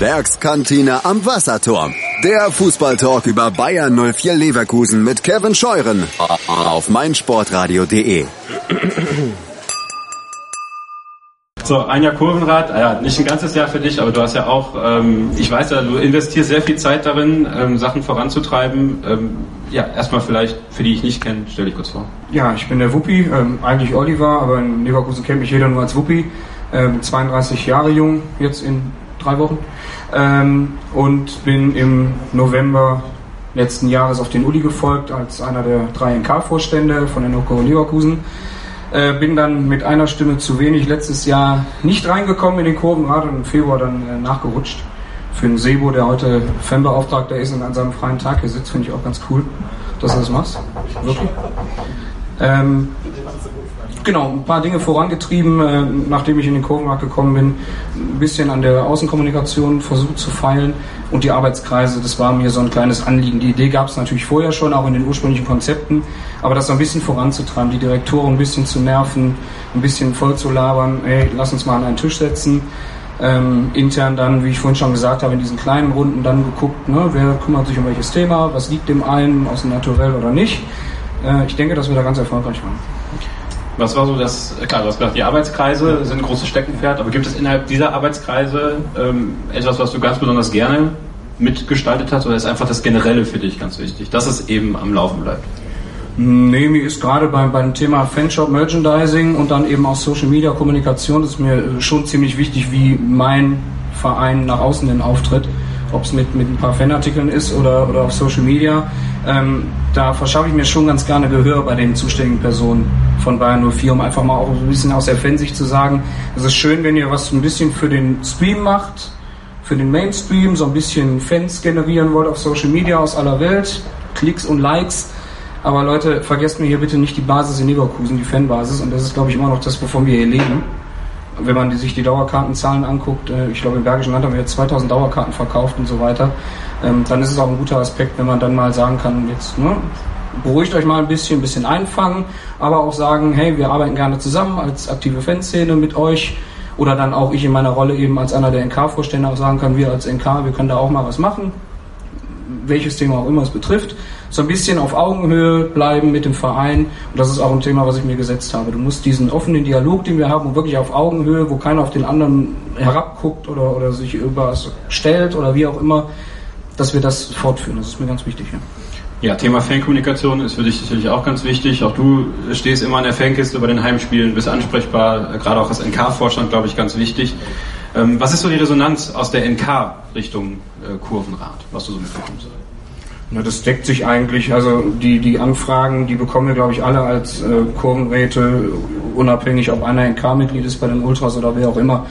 Werkskantine am Wasserturm. Der Fußballtalk über Bayern 04 Leverkusen mit Kevin Scheuren auf meinsportradio.de. So, ein Jahr Kurvenrad, ja, nicht ein ganzes Jahr für dich, aber du hast ja auch, ähm, ich weiß ja, du investierst sehr viel Zeit darin, ähm, Sachen voranzutreiben. Ähm, ja, erstmal vielleicht, für die ich nicht kenne, stell dich kurz vor. Ja, ich bin der Wuppi, ähm, eigentlich Oliver, aber in Leverkusen kennt mich jeder nur als Wuppi. Ähm, 32 Jahre jung, jetzt in drei Wochen. Ähm, und bin im November letzten Jahres auf den Uli gefolgt als einer der drei NK-Vorstände von der Noko Leverkusen. Äh, bin dann mit einer Stimme zu wenig letztes Jahr nicht reingekommen in den Kurvenrad und im Februar dann äh, nachgerutscht. Für einen Sebo, der heute Fanbeauftragter ist und an seinem freien Tag hier sitzt, finde ich auch ganz cool, dass du das machst. Wirklich. Ähm, genau, ein paar Dinge vorangetrieben, äh, nachdem ich in den Kurvenmarkt gekommen bin. Ein bisschen an der Außenkommunikation versucht zu feilen und die Arbeitskreise, das war mir so ein kleines Anliegen. Die Idee gab es natürlich vorher schon, auch in den ursprünglichen Konzepten, aber das so ein bisschen voranzutreiben, die Direktoren ein bisschen zu nerven, ein bisschen voll zu labern, hey, lass uns mal an einen Tisch setzen. Ähm, intern dann, wie ich vorhin schon gesagt habe, in diesen kleinen Runden dann geguckt, ne, wer kümmert sich um welches Thema, was liegt dem einen aus dem Naturell oder nicht. Äh, ich denke, dass wir da ganz erfolgreich waren. Was war so das, klar, du hast gesagt, die Arbeitskreise sind ein großes Steckenpferd, aber gibt es innerhalb dieser Arbeitskreise ähm, etwas, was du ganz besonders gerne mitgestaltet hast oder ist einfach das Generelle für dich ganz wichtig, dass es eben am Laufen bleibt? Nee, mir ist gerade beim, beim Thema Fanshop Merchandising und dann eben auch Social Media Kommunikation ist mir schon ziemlich wichtig, wie mein Verein nach außen hin auftritt. Ob es mit, mit ein paar Fanartikeln ist oder, oder auf Social Media. Ähm, da verschaffe ich mir schon ganz gerne Gehör bei den zuständigen Personen von Bayern 04, um einfach mal auch ein bisschen aus der Fansicht zu sagen, es ist schön, wenn ihr was ein bisschen für den Stream macht, für den Mainstream, so ein bisschen Fans generieren wollt auf Social Media aus aller Welt, Klicks und Likes. Aber Leute, vergesst mir hier bitte nicht die Basis in Leverkusen, die Fanbasis. Und das ist, glaube ich, immer noch das, wovon wir hier leben. Wenn man sich die Dauerkartenzahlen anguckt, äh, ich glaube, im Bergischen Land haben wir jetzt 2000 Dauerkarten verkauft und so weiter. Ähm, dann ist es auch ein guter Aspekt, wenn man dann mal sagen kann, jetzt ne, beruhigt euch mal ein bisschen, ein bisschen einfangen, aber auch sagen, hey, wir arbeiten gerne zusammen als aktive Fanszene mit euch. Oder dann auch ich in meiner Rolle eben als einer der NK-Vorstände auch sagen kann, wir als NK, wir können da auch mal was machen welches Thema auch immer es betrifft, so ein bisschen auf Augenhöhe bleiben mit dem Verein. Und das ist auch ein Thema, was ich mir gesetzt habe. Du musst diesen offenen Dialog, den wir haben, wirklich auf Augenhöhe, wo keiner auf den anderen herabguckt oder, oder sich überstellt oder wie auch immer, dass wir das fortführen. Das ist mir ganz wichtig. Ja. Ja, Thema Fankommunikation ist für dich sicherlich auch ganz wichtig. Auch du stehst immer an der Fankiste bei den Heimspielen, bist ansprechbar, gerade auch als NK-Vorstand, glaube ich, ganz wichtig. Ähm, was ist so die Resonanz aus der NK Richtung äh, Kurvenrad, was du so mitbekommst? Na, das deckt sich eigentlich. Also die, die Anfragen, die bekommen wir, glaube ich, alle als äh, Kurvenräte, unabhängig, ob einer NK-Mitglied ist bei den Ultras oder wer auch immer.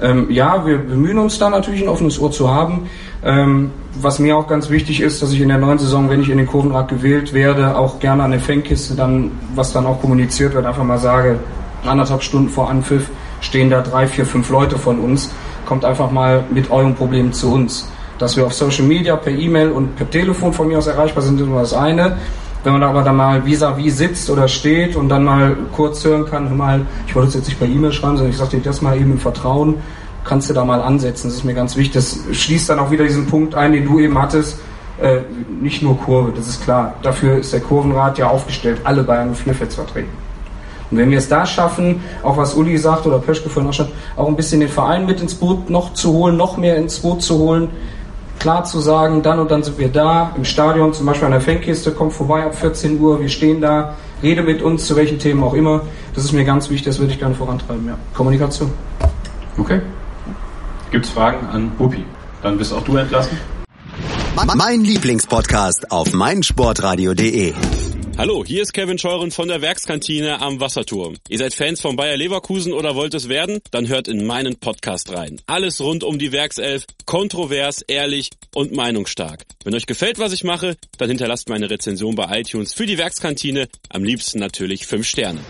Ähm, ja, wir bemühen uns da natürlich ein offenes Ohr zu haben. Ähm, was mir auch ganz wichtig ist, dass ich in der neuen Saison, wenn ich in den Kurvenrad gewählt werde, auch gerne an der Fankiste dann, was dann auch kommuniziert wird, einfach mal sage, anderthalb Stunden vor Anpfiff stehen da drei, vier, fünf Leute von uns. Kommt einfach mal mit euren Problemen zu uns. Dass wir auf Social Media, per E-Mail und per Telefon von mir aus erreichbar sind, ist immer das eine. Wenn man aber dann mal vis-à-vis -vis sitzt oder steht und dann mal kurz hören kann, mal, ich wollte es jetzt nicht per E-Mail schreiben, sondern ich sage dir das mal eben im Vertrauen, kannst du da mal ansetzen. Das ist mir ganz wichtig. Das schließt dann auch wieder diesen Punkt ein, den du eben hattest. Äh, nicht nur Kurve, das ist klar. Dafür ist der Kurvenrat ja aufgestellt, alle Bayern 4 Fets vertreten. Und wenn wir es da schaffen, auch was Uli sagt oder Pöschke vorhin auch schon, auch ein bisschen den Verein mit ins Boot noch zu holen, noch mehr ins Boot zu holen, klar zu sagen, dann und dann sind wir da, im Stadion, zum Beispiel an der Fankiste, kommt vorbei ab 14 Uhr, wir stehen da, rede mit uns, zu welchen Themen auch immer. Das ist mir ganz wichtig, das würde ich gerne vorantreiben, ja. Kommunikation. Okay. Gibt es Fragen an Bupi? Dann bist auch du entlassen. Mein Lieblingspodcast auf meinsportradio.de. Hallo, hier ist Kevin Scheuren von der Werkskantine am Wasserturm. Ihr seid Fans von Bayer Leverkusen oder wollt es werden? Dann hört in meinen Podcast rein. Alles rund um die Werkself, kontrovers, ehrlich und meinungsstark. Wenn euch gefällt, was ich mache, dann hinterlasst meine Rezension bei iTunes für die Werkskantine. Am liebsten natürlich 5 Sterne.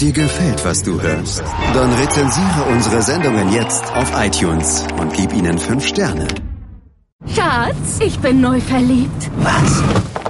Dir gefällt, was du hörst? Dann rezensiere unsere Sendungen jetzt auf iTunes und gib ihnen 5 Sterne. Schatz, ich bin neu verliebt. Was?